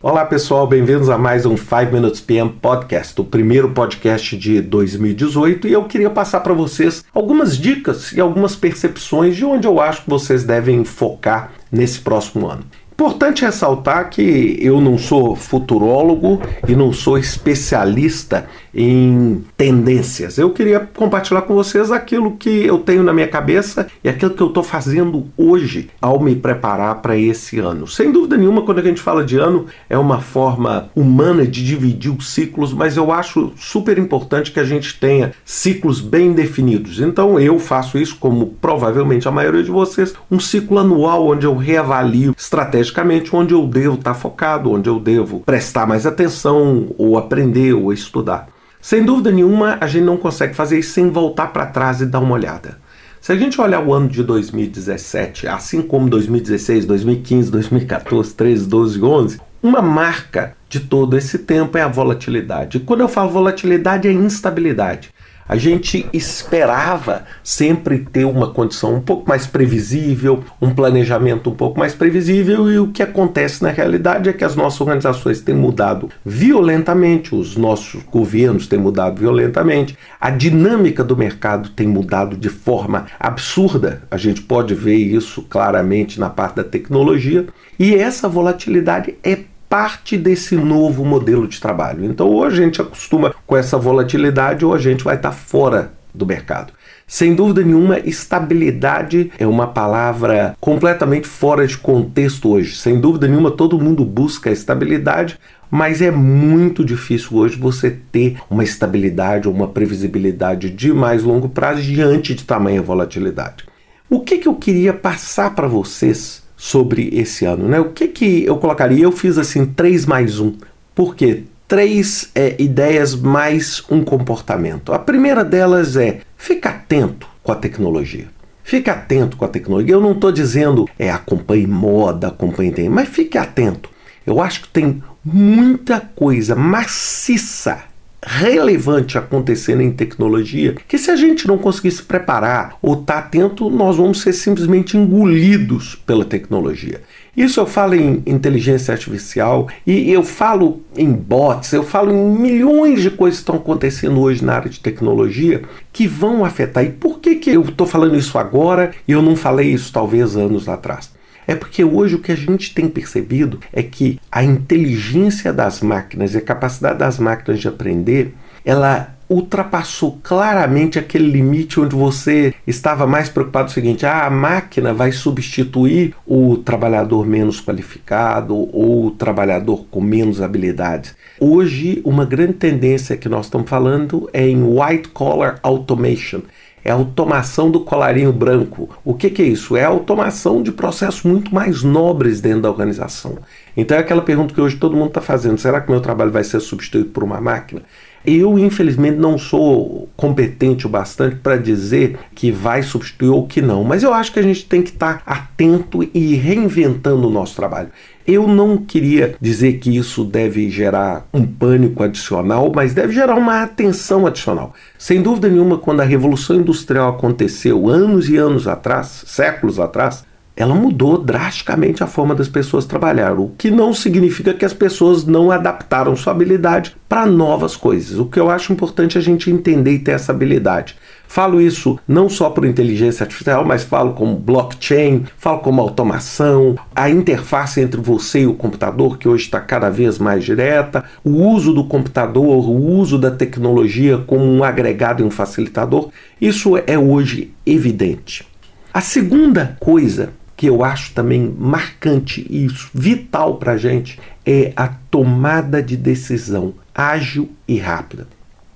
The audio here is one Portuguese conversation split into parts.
Olá pessoal, bem-vindos a mais um 5 Minutes PM Podcast, o primeiro podcast de 2018, e eu queria passar para vocês algumas dicas e algumas percepções de onde eu acho que vocês devem focar nesse próximo ano. Importante ressaltar que eu não sou futurólogo e não sou especialista em tendências. Eu queria compartilhar com vocês aquilo que eu tenho na minha cabeça e aquilo que eu estou fazendo hoje ao me preparar para esse ano. Sem dúvida nenhuma, quando a gente fala de ano, é uma forma humana de dividir os ciclos, mas eu acho super importante que a gente tenha ciclos bem definidos. Então eu faço isso, como provavelmente a maioria de vocês, um ciclo anual onde eu reavalio estrategicamente onde eu devo estar focado, onde eu devo prestar mais atenção, ou aprender, ou estudar. Sem dúvida nenhuma, a gente não consegue fazer isso sem voltar para trás e dar uma olhada. Se a gente olhar o ano de 2017, assim como 2016, 2015, 2014, 13, 12, 11, uma marca de todo esse tempo é a volatilidade. E quando eu falo volatilidade, é instabilidade a gente esperava sempre ter uma condição um pouco mais previsível, um planejamento um pouco mais previsível, e o que acontece na realidade é que as nossas organizações têm mudado violentamente, os nossos governos têm mudado violentamente, a dinâmica do mercado tem mudado de forma absurda, a gente pode ver isso claramente na parte da tecnologia, e essa volatilidade é parte desse novo modelo de trabalho. Então, ou a gente acostuma com essa volatilidade, ou a gente vai estar fora do mercado. Sem dúvida nenhuma, estabilidade é uma palavra completamente fora de contexto hoje. Sem dúvida nenhuma, todo mundo busca estabilidade, mas é muito difícil hoje você ter uma estabilidade ou uma previsibilidade de mais longo prazo diante de tamanha volatilidade. O que, que eu queria passar para vocês sobre esse ano, né? O que que eu colocaria? Eu fiz assim três mais um, porque três é, ideias mais um comportamento. A primeira delas é fica atento com a tecnologia. Fique atento com a tecnologia. Eu não estou dizendo é acompanhe moda, acompanhe tem, mas fique atento. Eu acho que tem muita coisa maciça relevante acontecendo em tecnologia que se a gente não conseguir se preparar ou estar tá atento, nós vamos ser simplesmente engolidos pela tecnologia. Isso eu falo em inteligência artificial e eu falo em bots, eu falo em milhões de coisas que estão acontecendo hoje na área de tecnologia que vão afetar. E por que, que eu estou falando isso agora e eu não falei isso talvez anos atrás? É porque hoje o que a gente tem percebido é que a inteligência das máquinas e a capacidade das máquinas de aprender, ela ultrapassou claramente aquele limite onde você estava mais preocupado com o seguinte: ah, a máquina vai substituir o trabalhador menos qualificado ou o trabalhador com menos habilidades. Hoje, uma grande tendência que nós estamos falando é em white collar automation é automação do colarinho branco. O que, que, é isso? É automação de processos muito mais nobres dentro da organização. Então é aquela pergunta que hoje todo mundo está fazendo: será que meu trabalho vai ser substituído por uma máquina? Eu, infelizmente, não sou competente o bastante para dizer que vai substituir ou que não, mas eu acho que a gente tem que estar tá atento e reinventando o nosso trabalho. Eu não queria dizer que isso deve gerar um pânico adicional, mas deve gerar uma atenção adicional. Sem dúvida nenhuma, quando a Revolução Industrial aconteceu anos e anos atrás, séculos atrás, ela mudou drasticamente a forma das pessoas trabalhar, o que não significa que as pessoas não adaptaram sua habilidade para novas coisas. O que eu acho importante é a gente entender e ter essa habilidade. Falo isso não só por inteligência artificial, mas falo como blockchain, falo como automação, a interface entre você e o computador, que hoje está cada vez mais direta, o uso do computador, o uso da tecnologia como um agregado e um facilitador. Isso é hoje evidente. A segunda coisa que eu acho também marcante e vital para a gente é a tomada de decisão ágil e rápida.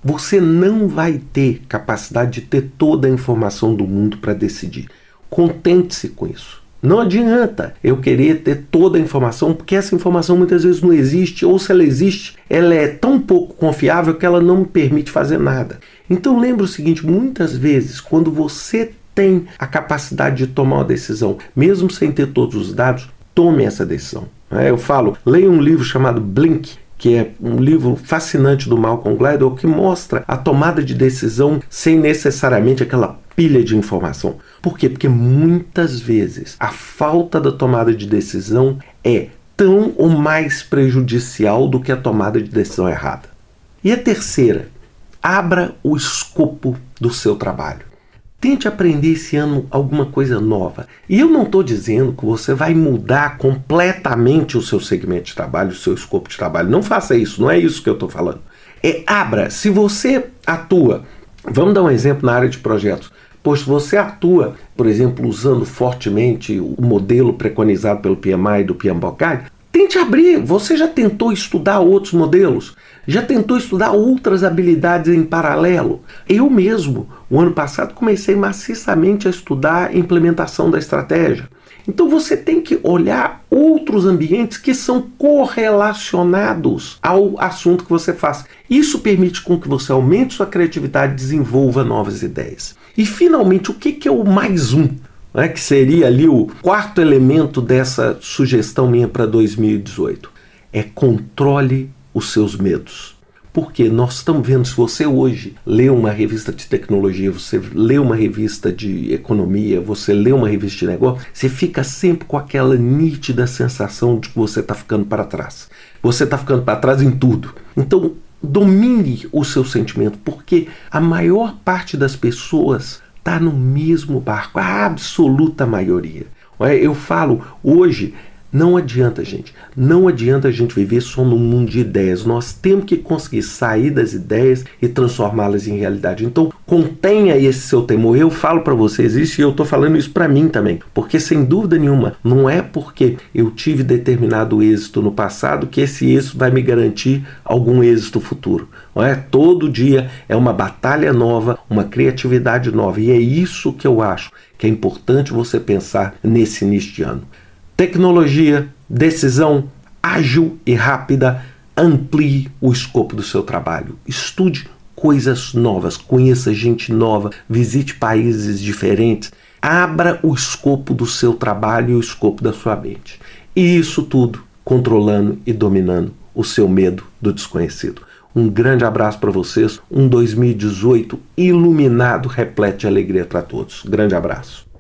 Você não vai ter capacidade de ter toda a informação do mundo para decidir. Contente-se com isso. Não adianta eu querer ter toda a informação, porque essa informação muitas vezes não existe, ou se ela existe, ela é tão pouco confiável que ela não me permite fazer nada. Então lembre o seguinte: muitas vezes, quando você tem a capacidade de tomar uma decisão, mesmo sem ter todos os dados, tome essa decisão. É, eu falo, leia um livro chamado Blink, que é um livro fascinante do Malcolm Gladwell que mostra a tomada de decisão sem necessariamente aquela pilha de informação. Por quê? Porque muitas vezes a falta da tomada de decisão é tão ou mais prejudicial do que a tomada de decisão errada. E a terceira, abra o escopo do seu trabalho. Tente aprender esse ano alguma coisa nova. E eu não estou dizendo que você vai mudar completamente o seu segmento de trabalho, o seu escopo de trabalho. Não faça isso, não é isso que eu estou falando. É abra. Se você atua, vamos dar um exemplo na área de projetos. Pois se você atua, por exemplo, usando fortemente o modelo preconizado pelo PMI e do PMBOK, tente abrir. Você já tentou estudar outros modelos? Já tentou estudar outras habilidades em paralelo? Eu mesmo, o ano passado, comecei maciçamente a estudar a implementação da estratégia. Então você tem que olhar outros ambientes que são correlacionados ao assunto que você faz. Isso permite com que você aumente sua criatividade e desenvolva novas ideias. E finalmente, o que, é o mais um? Né, que seria ali o quarto elemento dessa sugestão minha para 2018. É controle os seus medos. Porque nós estamos vendo, se você hoje lê uma revista de tecnologia, você lê uma revista de economia, você lê uma revista de negócio, você fica sempre com aquela nítida sensação de que você está ficando para trás. Você está ficando para trás em tudo. Então, domine o seu sentimento, porque a maior parte das pessoas está no mesmo barco, a absoluta maioria. Eu falo, hoje não adianta, gente. Não adianta a gente viver só num mundo de ideias. Nós temos que conseguir sair das ideias e transformá-las em realidade. Então, contenha esse seu temor. Eu falo para vocês isso e eu estou falando isso para mim também. Porque, sem dúvida nenhuma, não é porque eu tive determinado êxito no passado que esse êxito vai me garantir algum êxito futuro. Não é? Todo dia é uma batalha nova, uma criatividade nova. E é isso que eu acho que é importante você pensar nesse início de ano. Tecnologia, decisão ágil e rápida, amplie o escopo do seu trabalho. Estude coisas novas, conheça gente nova, visite países diferentes, abra o escopo do seu trabalho e o escopo da sua mente. E isso tudo controlando e dominando o seu medo do desconhecido. Um grande abraço para vocês, um 2018 iluminado, repleto de alegria para todos. Grande abraço.